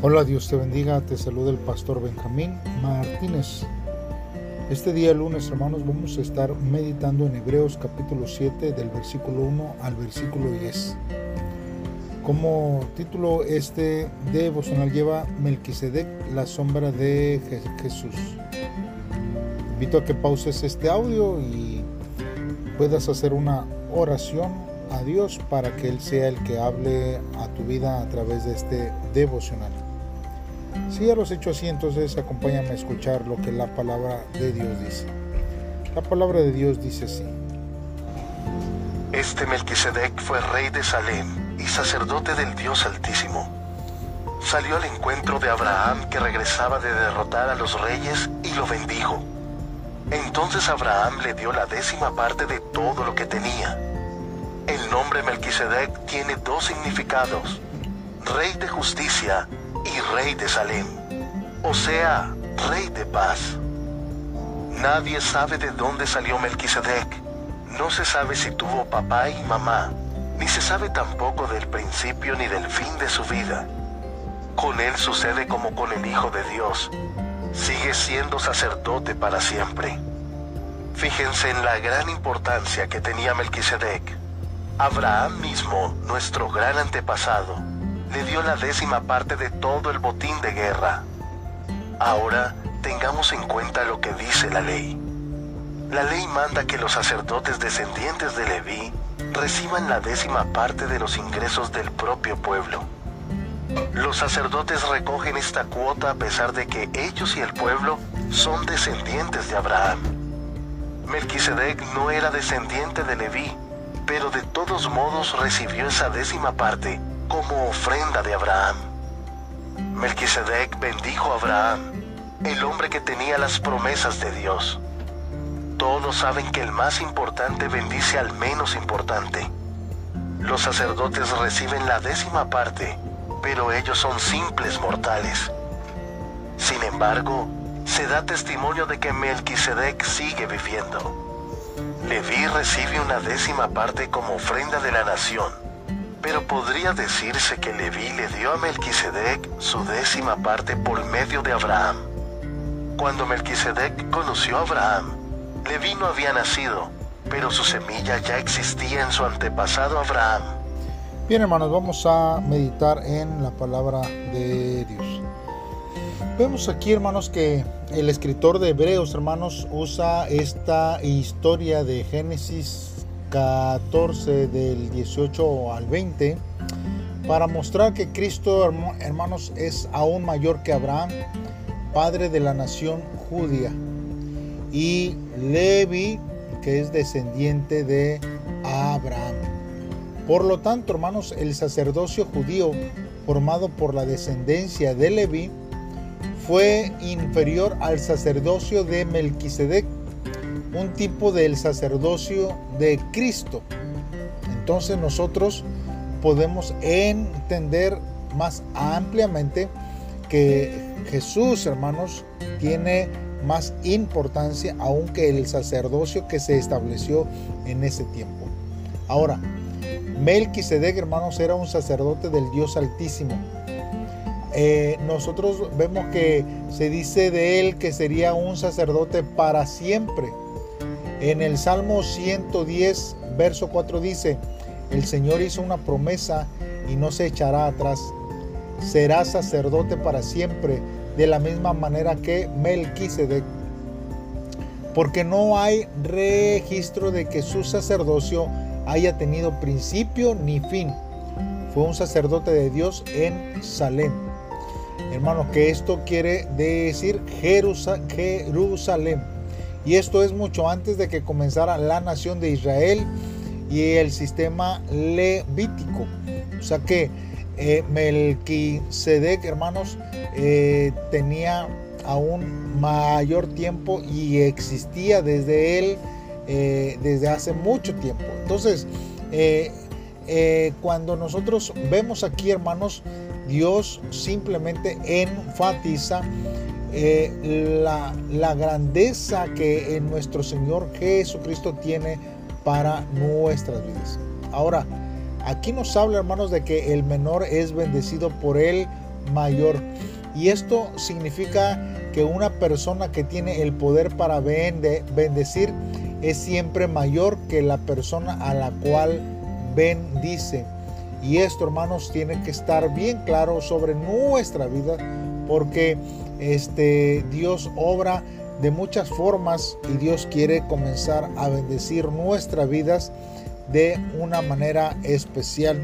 Hola, Dios te bendiga, te saluda el pastor Benjamín Martínez. Este día lunes, hermanos, vamos a estar meditando en Hebreos capítulo 7 del versículo 1 al versículo 10. Como título este devocional lleva Melquisedec, la sombra de Jesús. Invito a que pauses este audio y puedas hacer una oración a Dios para que Él sea el que hable a tu vida a través de este devocional. Si ya lo has hecho así, entonces acompáñame a escuchar lo que la palabra de Dios dice. La palabra de Dios dice así. Este Melquisedec fue rey de Salem y sacerdote del Dios Altísimo. Salió al encuentro de Abraham que regresaba de derrotar a los reyes y lo bendijo. Entonces Abraham le dio la décima parte de todo lo que tenía. El nombre Melquisedec tiene dos significados, rey de justicia y rey de Salem, o sea, rey de paz. Nadie sabe de dónde salió Melquisedec. No se sabe si tuvo papá y mamá, ni se sabe tampoco del principio ni del fin de su vida. Con él sucede como con el Hijo de Dios. Sigue siendo sacerdote para siempre. Fíjense en la gran importancia que tenía Melquisedec. Abraham mismo, nuestro gran antepasado, le dio la décima parte de todo el botín de guerra. Ahora tengamos en cuenta lo que dice la ley. La ley manda que los sacerdotes descendientes de Leví reciban la décima parte de los ingresos del propio pueblo. Los sacerdotes recogen esta cuota a pesar de que ellos y el pueblo son descendientes de Abraham. Melquisedec no era descendiente de Leví, pero de todos modos recibió esa décima parte como ofrenda de Abraham. Melquisedec bendijo a Abraham, el hombre que tenía las promesas de Dios. Todos saben que el más importante bendice al menos importante. Los sacerdotes reciben la décima parte, pero ellos son simples mortales. Sin embargo, se da testimonio de que Melquisedec sigue viviendo. Leví recibe una décima parte como ofrenda de la nación pero podría decirse que Leví le dio a Melquisedec su décima parte por medio de Abraham. Cuando Melquisedec conoció a Abraham, Leví no había nacido, pero su semilla ya existía en su antepasado Abraham. Bien hermanos, vamos a meditar en la palabra de Dios. Vemos aquí hermanos que el escritor de Hebreos hermanos usa esta historia de Génesis 14 del 18 al 20 para mostrar que Cristo, hermanos, es aún mayor que Abraham, padre de la nación judía, y Levi, que es descendiente de Abraham. Por lo tanto, hermanos, el sacerdocio judío formado por la descendencia de Levi fue inferior al sacerdocio de Melquisedec, un tipo del sacerdocio de Cristo. Entonces nosotros podemos entender más ampliamente que Jesús, hermanos, tiene más importancia aunque el sacerdocio que se estableció en ese tiempo. Ahora, Melquisedec, hermanos, era un sacerdote del Dios Altísimo. Eh, nosotros vemos que se dice de él que sería un sacerdote para siempre. En el Salmo 110, verso 4 dice, el Señor hizo una promesa y no se echará atrás. Será sacerdote para siempre, de la misma manera que Melquisedec. Porque no hay registro de que su sacerdocio haya tenido principio ni fin. Fue un sacerdote de Dios en Salem. Hermanos, que esto quiere decir Jerusalén y esto es mucho antes de que comenzara la nación de Israel y el sistema levítico. O sea que eh, Melquisedec, hermanos, eh, tenía aún mayor tiempo y existía desde él eh, desde hace mucho tiempo. Entonces, cuando nosotros vemos aquí, hermanos, Dios simplemente enfatiza eh, la, grandeza que nuestro Señor Jesucristo tiene para nuestras vidas. Ahora, aquí nos habla, hermanos, de que el menor es bendecido por el mayor. Y esto significa que una persona que tiene el poder para bendecir es siempre mayor que la persona a la cual bendice. Y esto, hermanos, tiene que estar bien claro sobre nuestra vida porque este Dios obra de muchas formas y Dios quiere comenzar a bendecir nuestras vidas de una manera especial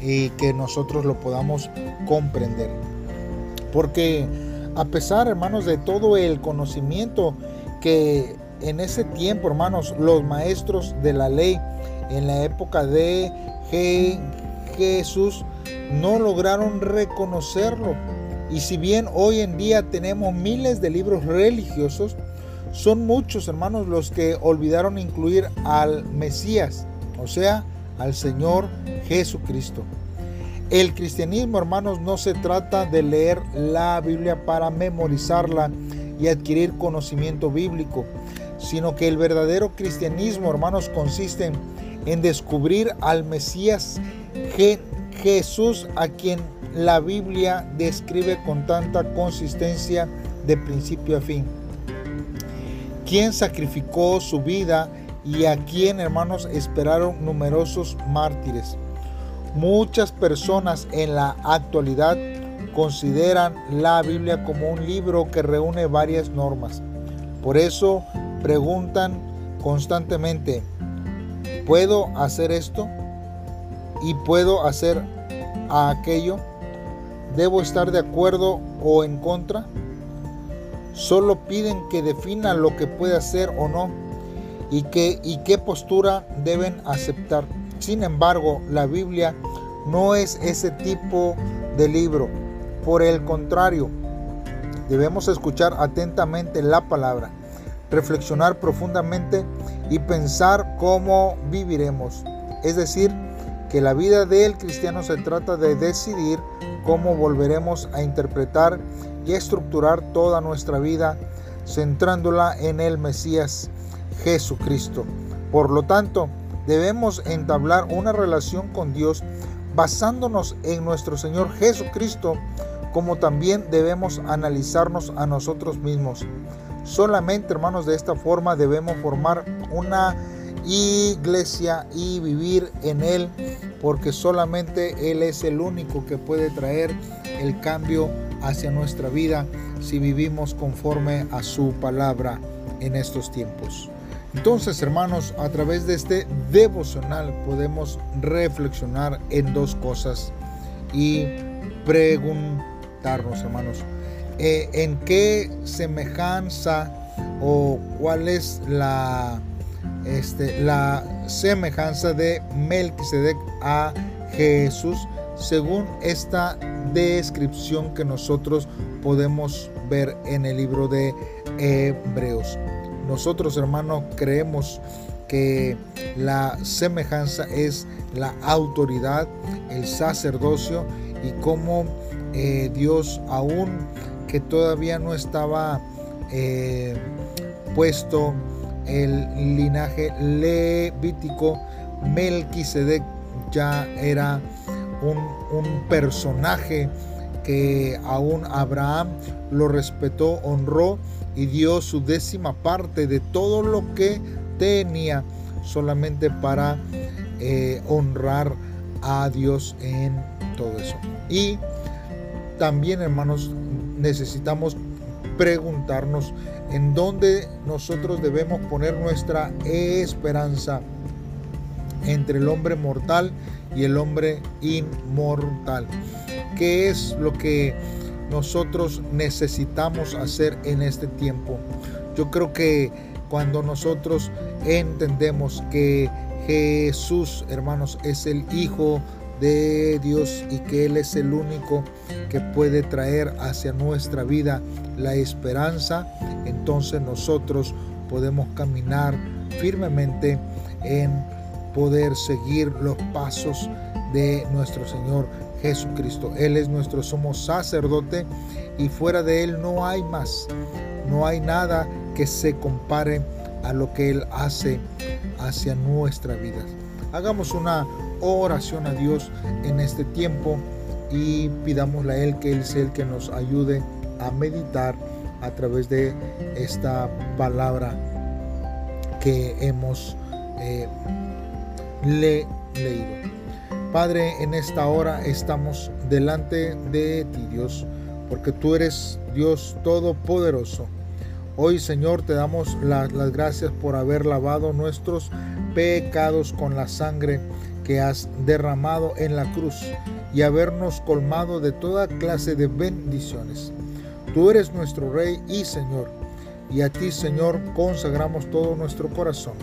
y que nosotros lo podamos comprender. Porque a pesar, hermanos, de todo el conocimiento que en ese tiempo, hermanos, los maestros de la ley en la época de Jesús no lograron reconocerlo. Y si bien hoy en día tenemos miles de libros religiosos, son muchos hermanos los que olvidaron incluir al Mesías, o sea, al Señor Jesucristo. El cristianismo, hermanos, no se trata de leer la Biblia para memorizarla y adquirir conocimiento bíblico, sino que el verdadero cristianismo, hermanos, consiste en descubrir al Mesías Jesús a quien la Biblia describe con tanta consistencia de principio a fin. Quien sacrificó su vida y a quien, hermanos, esperaron numerosos mártires. Muchas personas en la actualidad consideran la Biblia como un libro que reúne varias normas. Por eso preguntan constantemente, ¿puedo hacer esto? ¿Y puedo hacer aquello? ¿Debo estar de acuerdo o en contra? Solo piden que defina lo que puede hacer o no y, qué, y qué postura deben aceptar. Sin embargo, la Biblia no es ese tipo de libro. Por el contrario, debemos escuchar atentamente la palabra, reflexionar profundamente y pensar cómo viviremos. Es decir, que la vida del cristiano se trata de decidir cómo volveremos a interpretar y estructurar toda nuestra vida centrándola en el Mesías Jesucristo. Por lo tanto, debemos entablar una relación con Dios basándonos en nuestro Señor Jesucristo, como también debemos analizarnos a nosotros mismos. Solamente, hermanos, de esta forma debemos formar una iglesia y vivir en Él, porque solamente Él es el único que puede traer el cambio hacia nuestra vida si vivimos conforme a su palabra en estos tiempos. Entonces, hermanos, a través de este devocional podemos reflexionar en dos cosas y preguntarnos, hermanos, eh, en qué semejanza o cuál es la, este, la semejanza de Melquisedec a Jesús según esta descripción que nosotros podemos ver en el libro de Hebreos. Nosotros, hermanos, creemos que la semejanza es la autoridad, el sacerdocio y cómo eh, Dios aún que todavía no estaba eh, puesto el linaje levítico, Melquisedec ya era un, un personaje que aún Abraham lo respetó, honró y dio su décima parte de todo lo que tenía solamente para eh, honrar a Dios en todo eso. Y también, hermanos, necesitamos preguntarnos en dónde nosotros debemos poner nuestra esperanza entre el hombre mortal y el hombre inmortal. ¿Qué es lo que nosotros necesitamos hacer en este tiempo. Yo creo que cuando nosotros entendemos que Jesús, hermanos, es el Hijo de Dios y que Él es el único que puede traer hacia nuestra vida la esperanza, entonces nosotros podemos caminar firmemente en poder seguir los pasos de nuestro Señor Jesucristo. Él es nuestro sumo sacerdote y fuera de Él no hay más. No hay nada que se compare a lo que Él hace hacia nuestra vida. Hagamos una oración a Dios en este tiempo y pidámosle a Él que Él sea el que nos ayude a meditar a través de esta palabra que hemos eh, leído. Padre, en esta hora estamos delante de ti, Dios, porque tú eres Dios todopoderoso. Hoy, Señor, te damos las gracias por haber lavado nuestros pecados con la sangre que has derramado en la cruz y habernos colmado de toda clase de bendiciones. Tú eres nuestro Rey y Señor, y a ti, Señor, consagramos todo nuestro corazón,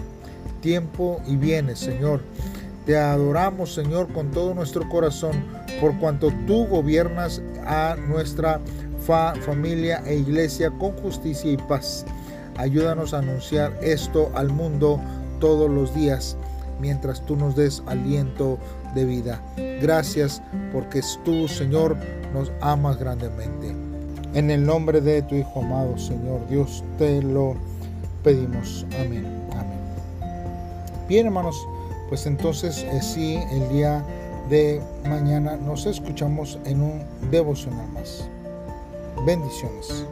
tiempo y bienes, Señor. Te adoramos, Señor, con todo nuestro corazón, por cuanto tú gobiernas a nuestra familia e iglesia con justicia y paz. Ayúdanos a anunciar esto al mundo todos los días, mientras tú nos des aliento de vida. Gracias porque tú, Señor, nos amas grandemente. En el nombre de tu Hijo amado, Señor Dios, te lo pedimos. Amén. Amén. Bien, hermanos, pues entonces eh, sí, el día de mañana nos escuchamos en un devocional más. Bendiciones.